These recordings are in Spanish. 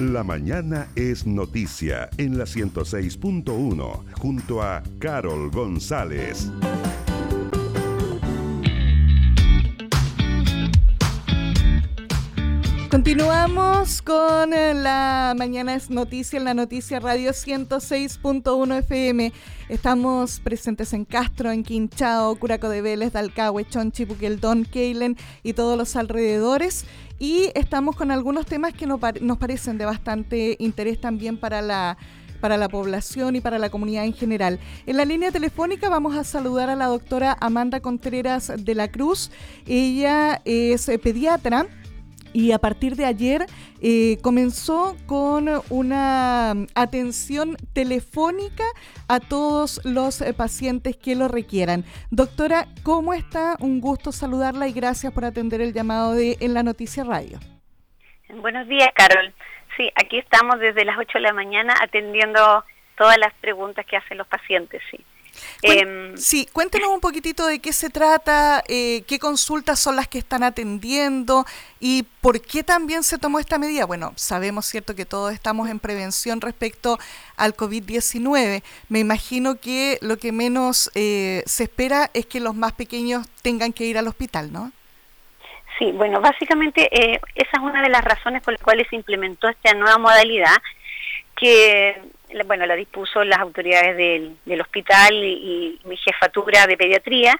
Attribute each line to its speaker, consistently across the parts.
Speaker 1: La mañana es noticia en la 106.1 junto a Carol González.
Speaker 2: Continuamos con eh, la Mañana es Noticia en la Noticia Radio 106.1 FM. Estamos presentes en Castro, en Quinchao, Curaco de Vélez, Dalcahue, Chonchi, Buqueldón, Keilen y todos los alrededores y estamos con algunos temas que nos, parecen de bastante interés también para la para la población y para la comunidad en general. En la línea telefónica vamos a saludar a la doctora Amanda Contreras de la Cruz. Ella es pediatra y a partir de ayer eh, comenzó con una atención telefónica a todos los eh, pacientes que lo requieran. Doctora, ¿cómo está? Un gusto saludarla y gracias por atender el llamado de En la Noticia Radio.
Speaker 3: Buenos días, Carol. Sí, aquí estamos desde las 8 de la mañana atendiendo todas las preguntas que hacen los pacientes, sí.
Speaker 2: Em, sí, cuéntenos un poquitito de qué se trata, eh, qué consultas son las que están atendiendo y por qué también se tomó esta medida. Bueno, sabemos, cierto, que todos estamos en prevención respecto al COVID-19. Me imagino que lo que menos eh, se espera es que los más pequeños tengan que ir al hospital, ¿no?
Speaker 3: Sí, bueno, básicamente eh, esa es una de las razones por las cuales se implementó esta nueva modalidad que bueno, la dispuso las autoridades del, del hospital y, mi jefatura de pediatría,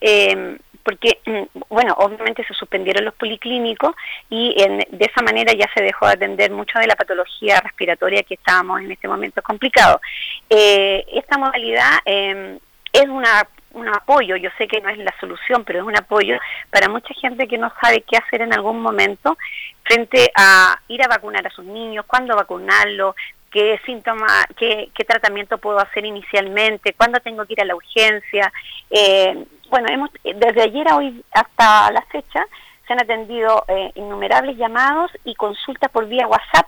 Speaker 3: eh, porque, mm, bueno, obviamente se suspendieron los policlínicos y de esa manera ya se dejó de atender mucho de la patología respiratoria que estábamos en este momento complicado. Eh, esta modalidad eh, es una un apoyo, yo sé que no es la solución, pero es un apoyo para mucha gente que no sabe qué hacer en algún momento frente a ir a vacunar a sus niños, cuándo vacunarlo, qué síntoma, qué, qué tratamiento puedo hacer inicialmente, cuándo tengo que ir a la urgencia. Eh, bueno, hemos, desde ayer a hoy hasta la fecha se han atendido eh, innumerables llamados y consultas por vía WhatsApp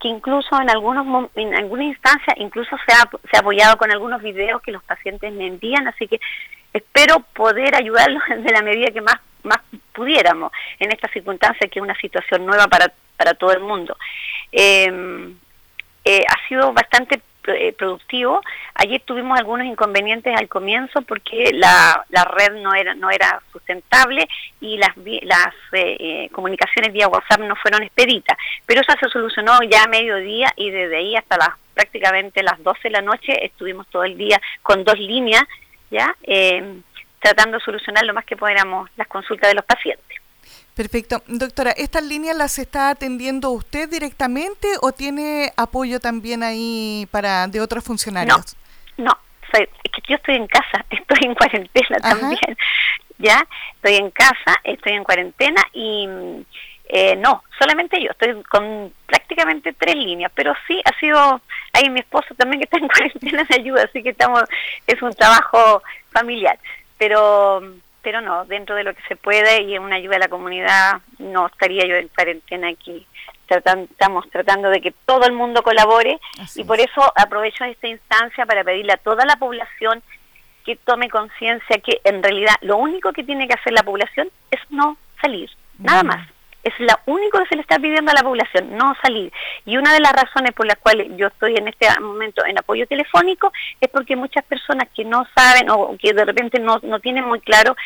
Speaker 3: que incluso en algunos en alguna instancia incluso se ha, se ha apoyado con algunos videos que los pacientes me envían, así que espero poder ayudarlos de la medida que más más pudiéramos en esta circunstancia que es una situación nueva para para todo el mundo. Eh, eh, ha sido bastante eh, productivo. Ayer tuvimos algunos inconvenientes al comienzo porque la, la red no era no era sustentable y las las eh, comunicaciones vía WhatsApp no fueron expeditas. Pero eso se solucionó ya a mediodía y desde ahí hasta las prácticamente las 12 de la noche estuvimos todo el día con dos líneas ya tratando de solucionar lo más que pudiéramos las consultas de los pacientes.
Speaker 2: Perfecto. Doctora, ¿estas líneas las está atendiendo usted directamente o tiene apoyo también ahí para de otros funcionarios?
Speaker 3: No, no. es que yo estoy en casa, estoy en cuarentena también. ¿Ya? Estoy en casa, estoy en cuarentena y eh, no, solamente yo. Estoy con prácticamente tres líneas, pero sí ha sido. Ahí mi esposo también que está en cuarentena me ayuda, así que estamos. Es un trabajo familiar. Pero pero no, dentro de lo que se puede y en una ayuda a la comunidad, no estaría yo en cuarentena aquí. estamos tratando de que todo el mundo colabore y por eso aprovecho esta instancia para pedirle a toda la población que tome conciencia que en realidad lo único que tiene que hacer la población es no salir, nada más es lo único que se le está pidiendo a la población, no salir. Y una de las razones por las cuales yo estoy en este momento en apoyo telefónico es porque muchas personas que no saben o que de repente no, no tienen muy claro,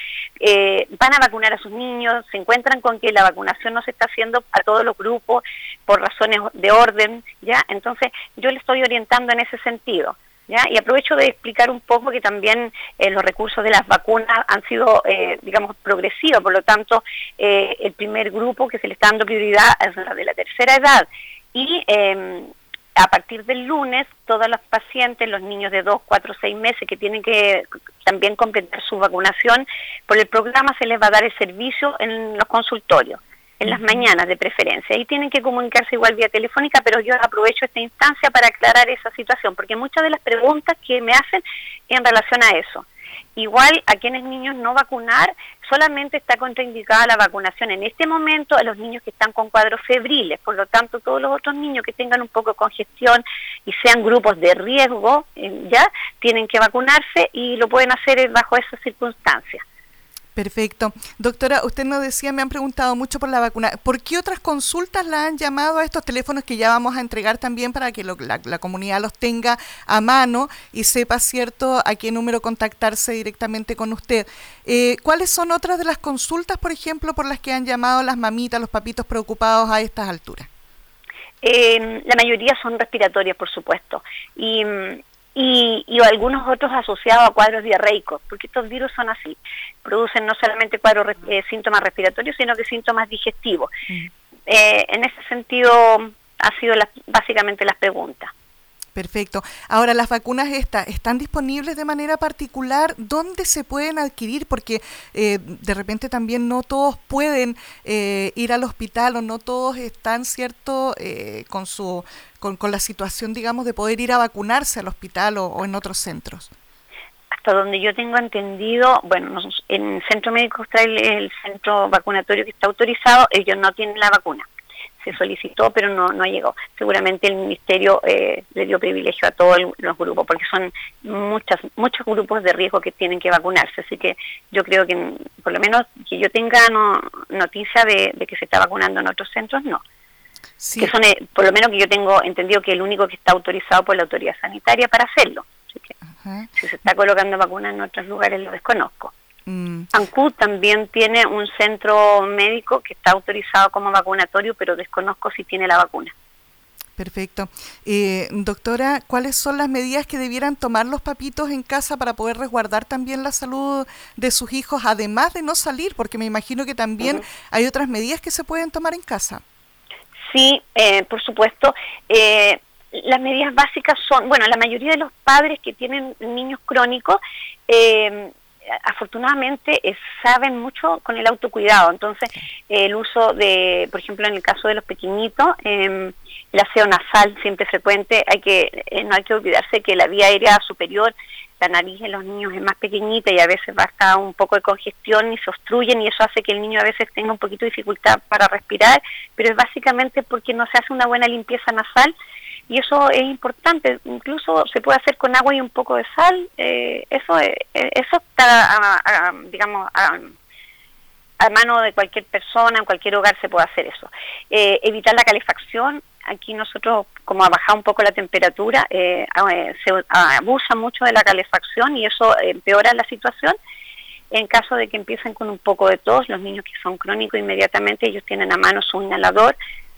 Speaker 3: eh, van a vacunar a sus niños, se encuentran con que la vacunación no se está haciendo a todos los grupos por razones de orden, ¿ya? Entonces yo le estoy orientando en ese sentido. Y aprovecho de explicar un poco que también eh, los recursos de las vacunas han sido, eh, digamos, progresivos, por lo tanto, eh, el primer grupo que se le está dando prioridad es la de la tercera edad. Y em, a partir del lunes, todos los pacientes, los niños de 2, 4, 6 meses que tienen que también completar su vacunación, por el programa se les va a dar el servicio en los consultorios en las mañanas de preferencia. Y tienen que comunicarse igual vía telefónica, pero yo aprovecho esta instancia para aclarar esa situación, porque muchas de las preguntas que me hacen en relación a eso. Igual a quienes niños no vacunar, solamente está contraindicada la vacunación en este momento a los niños que están con cuadros febriles. Por lo tanto, todos los otros niños que tengan un poco de congestión y sean grupos de riesgo, eh, ya tienen que vacunarse y lo pueden hacer bajo esas circunstancias.
Speaker 2: Perfecto. Doctora, usted nos decía, me han preguntado mucho por la vacuna. ¿Por qué otras consultas la han llamado a estos teléfonos que ya vamos a entregar también para que la, comunidad los tenga a mano y sepa, cierto, a qué número contactarse directamente con usted? Eh, ¿Cuáles son otras de las consultas, por ejemplo, por las que han llamado las mamitas, los papitos preocupados a estas alturas?
Speaker 3: Eh, la mayoría son respiratorias, por supuesto. Y mm, y, y, algunos otros asociados a cuadros diarreicos, porque estos virus son así, producen no solamente cuadros eh, síntomas respiratorios, sino que síntomas digestivos. Mm. Eh, en ese sentido, ha sido básicamente las preguntas.
Speaker 2: Perfecto. Ahora, las vacunas estas, ¿están disponibles de manera particular? ¿Dónde se pueden adquirir? Porque eh, de repente también no todos pueden eh, ir al hospital o no todos están, ¿cierto?, eh, con, su, con, la situación, digamos, de poder ir a vacunarse al hospital o, en otros centros.
Speaker 3: Hasta donde yo tengo entendido, bueno, en Centro Médico Austral, el centro vacunatorio que está autorizado, ellos no tienen la vacuna se solicitó, pero no, no llegó. Seguramente el Ministerio eh, le dio privilegio a todos los grupos, porque son muchas, muchos grupos de riesgo que tienen que vacunarse. Así que yo creo que, por lo menos, que yo tenga no, noticia de, que se está vacunando en otros centros, no. Que son, eh, por lo menos que yo tengo entendido que el único que está autorizado por la autoridad sanitaria para hacerlo. Así que, si se está colocando vacunas en otros lugares, lo desconozco. Mm. También tiene un centro médico que está autorizado como vacunatorio, pero desconozco si tiene la vacuna.
Speaker 2: Perfecto. Eh, doctora, ¿cuáles son las medidas que debieran tomar los papitos en casa para poder resguardar también la salud de sus hijos, además de no salir? Porque me imagino que también hay otras medidas que se pueden tomar en casa.
Speaker 3: Sí, eh, por supuesto. Eh, las medidas básicas son, bueno, la mayoría de los padres que tienen niños crónicos eh, afortunadamente eh, saben mucho con el autocuidado. Entonces, el uso de, por ejemplo, en el caso de los pequeñitos, eh, el aseo nasal siempre frecuente, hay que eh, no hay que olvidarse que la vía aérea superior, la nariz en los niños es más pequeñita y a veces basta un poco de congestión y se obstruyen y eso hace que el niño a veces tenga un poquito de dificultad para respirar, pero es básicamente porque no se hace una buena limpieza nasal y eso es importante, incluso se puede hacer con agua y un poco de sal, eh, eso eh, eso está, digamos, a, mano de cualquier persona, en cualquier hogar se puede hacer eso. Eh, evitar la calefacción, aquí nosotros, como ha bajado un poco la temperatura, se abusa mucho de la calefacción y eso empeora la situación. En caso de que empiecen con un poco de tos, los niños que son crónicos, inmediatamente ellos tienen a mano su inhalador,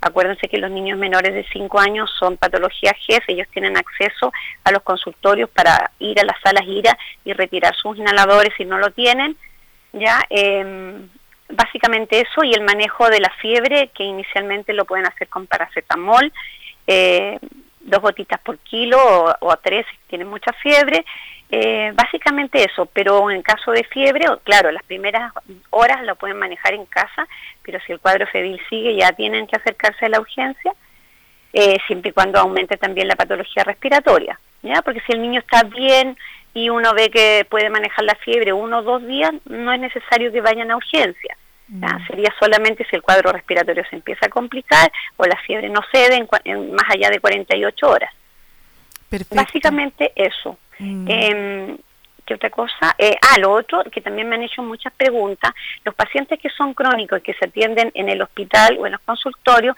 Speaker 3: Acuérdense que los niños menores de 5 años son patología jefe, ellos tienen acceso a los consultorios para ir a las salas IRA y retirar sus inhaladores si no lo tienen. ya em, Básicamente eso y el manejo de la fiebre, que inicialmente lo pueden hacer con paracetamol, eh, dos gotitas por kilo o, a tres si tienen mucha fiebre, eh, básicamente eso, pero en caso de fiebre, claro, las primeras horas lo pueden manejar en casa, pero si el cuadro febril sigue ya tienen que acercarse a la urgencia, eh, siempre y cuando aumente también la patología respiratoria, ¿ya? Porque si el niño está bien y uno ve que puede manejar la fiebre uno o dos días, no es necesario que vayan a urgencia. Mm. Sería solamente si el cuadro respiratorio se empieza a complicar o la fiebre no cede en, más allá de 48 horas. Básicamente eso. Mm. Em, ¿Qué otra cosa? Eh, ah, lo otro, que también me han hecho muchas preguntas, los pacientes que son crónicos y que se atienden en el hospital o en los consultorios,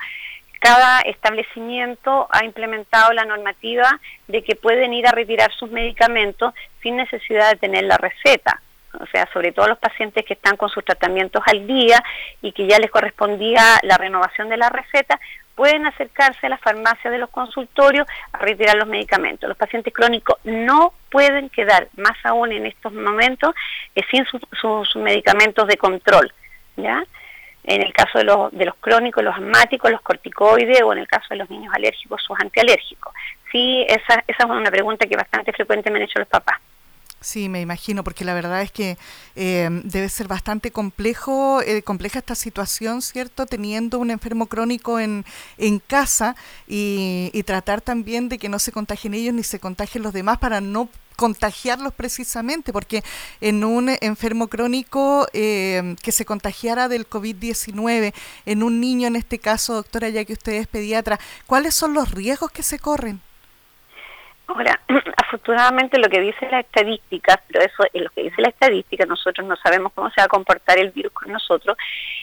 Speaker 3: cada establecimiento ha implementado la normativa de que pueden ir a retirar sus medicamentos sin necesidad de tener la receta. O sea, sobre todo los pacientes que están con sus tratamientos al día y que ya les correspondía la renovación de la receta, pueden acercarse a la farmacia de los consultorios a retirar los medicamentos. Los pacientes crónicos no pueden quedar, más aún en estos momentos, eh, sin sus medicamentos de control, ¿ya? En el caso de los, de los crónicos, los asmáticos, los corticoides, o en el caso de los niños alérgicos, sus antialérgicos. Sí, esa, esa es una pregunta que bastante frecuente me han hecho los papás.
Speaker 2: Sí, me imagino, porque la verdad es que eh, debe ser bastante complejo, eh, compleja esta situación, ¿cierto? Teniendo un enfermo crónico en, en casa y, tratar también de que no se contagien ellos ni se contagien los demás para no contagiarlos precisamente, porque en un enfermo crónico eh, que se contagiara del COVID-19, en un niño en este caso, doctora, ya que usted es pediatra, ¿cuáles son los riesgos que se corren?
Speaker 3: Ahora, afortunadamente lo que dice la estadística, pero eso es lo que dice la estadística, nosotros no sabemos cómo se va a comportar el virus con nosotros,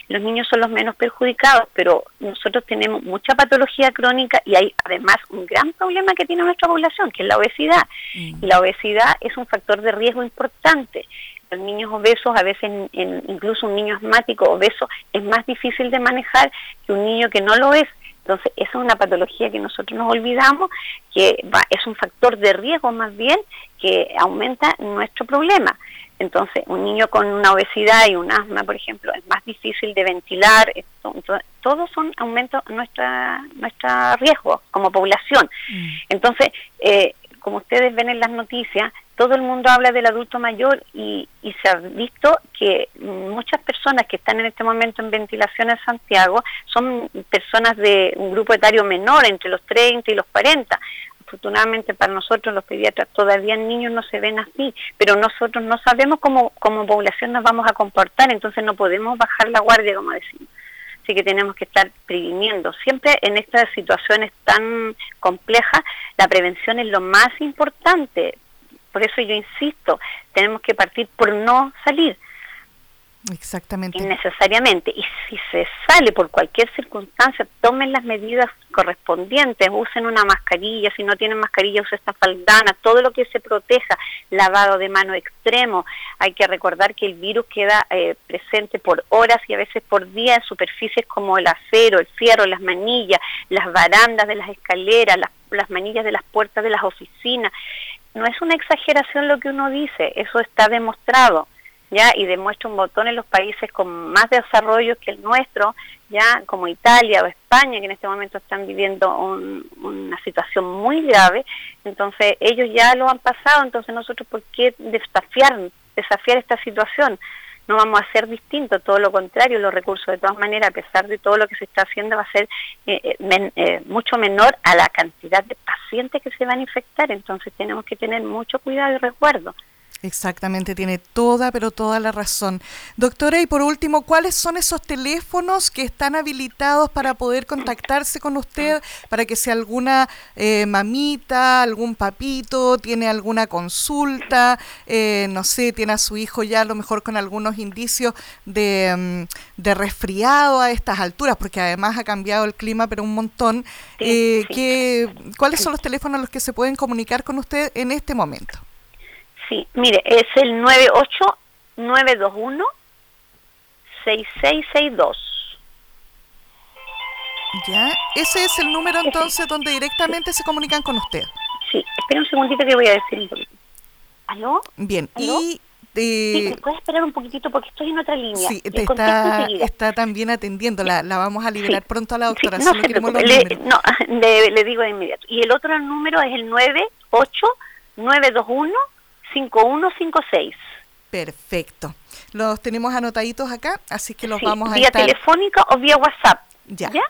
Speaker 3: los niños son los menos perjudicados, pero nosotros tenemos mucha patología crónica y hay además un gran problema que tiene nuestra población, que es la obesidad. Mm. Y la obesidad es un factor de riesgo importante. Los niños obesos, a veces incluso un niño asmático obeso, es más difícil de manejar que un niño que no lo es entonces, esa es una patología que nosotros nos olvidamos, que es un factor de riesgo más bien que aumenta nuestro problema. Entonces, un niño con una obesidad y un asma, por ejemplo, es más difícil de ventilar. Entonces, todos son aumentos nuestra nuestro riesgo como población. Mm. Entonces, eh, como ustedes ven en las noticias, todo el mundo habla del adulto mayor y, se ha visto que muchas personas que están en este momento en ventilación en Santiago son personas de un grupo etario menor, entre los 30 y los 40. Afortunadamente para nosotros los pediatras todavía niños no se ven así, pero nosotros no sabemos cómo como población nos vamos a comportar, entonces no podemos bajar la guardia, como decimos. Así que tenemos que estar previniendo. Siempre en estas situaciones tan complejas, la prevención es lo más importante, por eso yo insisto, tenemos que partir por no salir.
Speaker 2: Exactamente.
Speaker 3: Innecesariamente. Y si se sale por cualquier circunstancia, tomen las medidas correspondientes, usen una mascarilla, si no tienen mascarilla, usen esta faldana, todo lo que se proteja, lavado de mano extremo. Hay que recordar que el virus queda eh, presente por horas y a veces por día en superficies como el acero, el fierro, las manillas, las barandas de las escaleras, las, las manillas de las puertas de las oficinas no es una exageración lo que uno dice, eso está demostrado, ¿ya? Y demuestra un botón en los países con más desarrollo que el nuestro, ya como Italia o España, que en este momento están viviendo una situación muy grave, entonces ellos ya lo han pasado, entonces nosotros, ¿por qué desafiar, desafiar esta situación? No vamos a ser distintos, todo lo contrario, los recursos de todas maneras, a pesar de todo lo que se está haciendo, va a ser eh, eh, eh, mucho menor a la cantidad de pacientes que se van a infectar, entonces tenemos que tener mucho cuidado y resguardo.
Speaker 2: Exactamente, tiene toda, pero toda la razón. Doctora, y por último, ¿cuáles son esos teléfonos que están habilitados para poder contactarse con usted, para que si alguna eh, mamita, algún papito tiene alguna consulta, eh, no sé, tiene a su hijo ya a lo mejor con algunos indicios de, mm, resfriado a estas alturas, porque además ha cambiado el clima, pero un montón. Eh, ¿Cuáles son los teléfonos a los que se pueden comunicar con usted en este momento?
Speaker 3: Sí, mire, es el 98921-6662.
Speaker 2: Ya, ese es el número entonces donde directamente se comunican con usted.
Speaker 3: Sí, espera un segundito que voy a decir un poquito. ¿Aló?
Speaker 2: Bien,
Speaker 3: y... Sí, ¿me puedes esperar un poquitito porque estoy en otra línea?
Speaker 2: Sí, está, está también atendiendo, la, la vamos a liberar pronto a la doctora.
Speaker 3: no, le, no le, le, digo de inmediato. Y el otro número es el 98921 5156.
Speaker 2: Perfecto. Los tenemos anotaditos acá, así que los vamos a
Speaker 3: vía telefónica o vía WhatsApp.
Speaker 2: Ya. ¿Ya?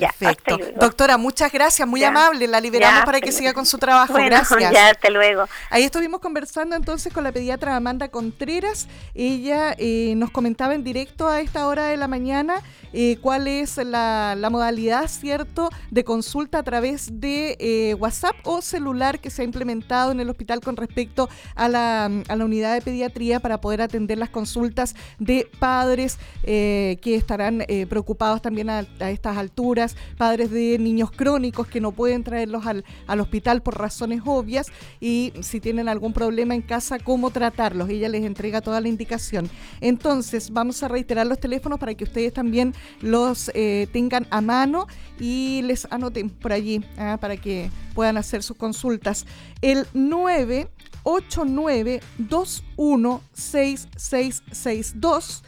Speaker 2: Perfecto. Doctora, muchas gracias, muy amable. La liberamos para que siga con su trabajo. gracias.
Speaker 3: Ya, hasta luego.
Speaker 2: Ahí estuvimos conversando entonces con la pediatra Amanda Contreras. Ella eh, nos comentaba en directo a esta hora de la mañana eh, cuál es la, modalidad, ¿cierto?, de consulta a través de eh, WhatsApp o celular que se ha implementado en el hospital con respecto a la, a la unidad de pediatría para poder atender las consultas de padres que estarán preocupados también a estas alturas padres de niños crónicos que no pueden traerlos al, al hospital por razones obvias y si tienen algún problema en casa, cómo tratarlos. Ella les entrega toda la indicación. Entonces, vamos a reiterar los teléfonos para que ustedes también los eh, tengan a mano y les anoten por allí ¿ah? para que puedan hacer sus consultas. El 989 216662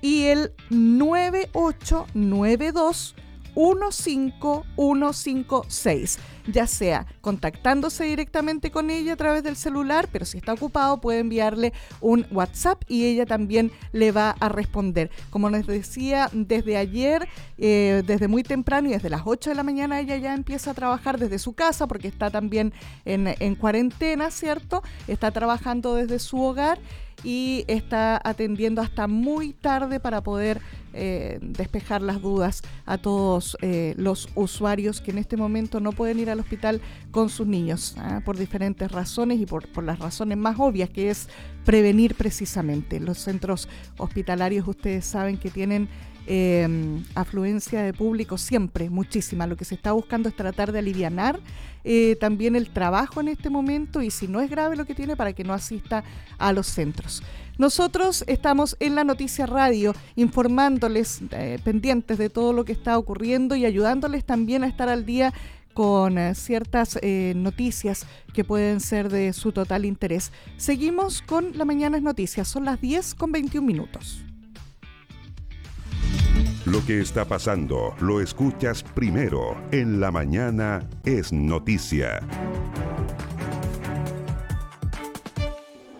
Speaker 2: y el 9892 15156, ya sea contactándose directamente con ella a través del celular, pero si está ocupado puede enviarle un WhatsApp y ella también le va a responder. Como les decía, desde ayer, eh, desde muy temprano y desde las 8 de la mañana ella ya empieza a trabajar desde su casa porque está también en, en cuarentena, ¿cierto? Está trabajando desde su hogar y está atendiendo hasta muy tarde para poder eh, despejar las dudas a todos eh, los usuarios que en este momento no pueden ir al hospital con sus niños ¿ah? por diferentes razones y por, las razones más obvias que es prevenir precisamente. Los centros hospitalarios ustedes saben que tienen eh, afluencia de público siempre, muchísima. Lo que se está buscando es tratar de aliviar también el trabajo en este momento y si no es grave lo que tiene para que no asista a los centros. Nosotros estamos en la Noticia Radio informándoles, eh, pendientes de todo lo que está ocurriendo y ayudándoles también a estar al día con eh, ciertas eh, noticias que pueden ser de su total interés. Seguimos con la Mañana Noticias, son las 10 con 21 minutos.
Speaker 1: Lo que está pasando lo escuchas primero en la mañana es noticia.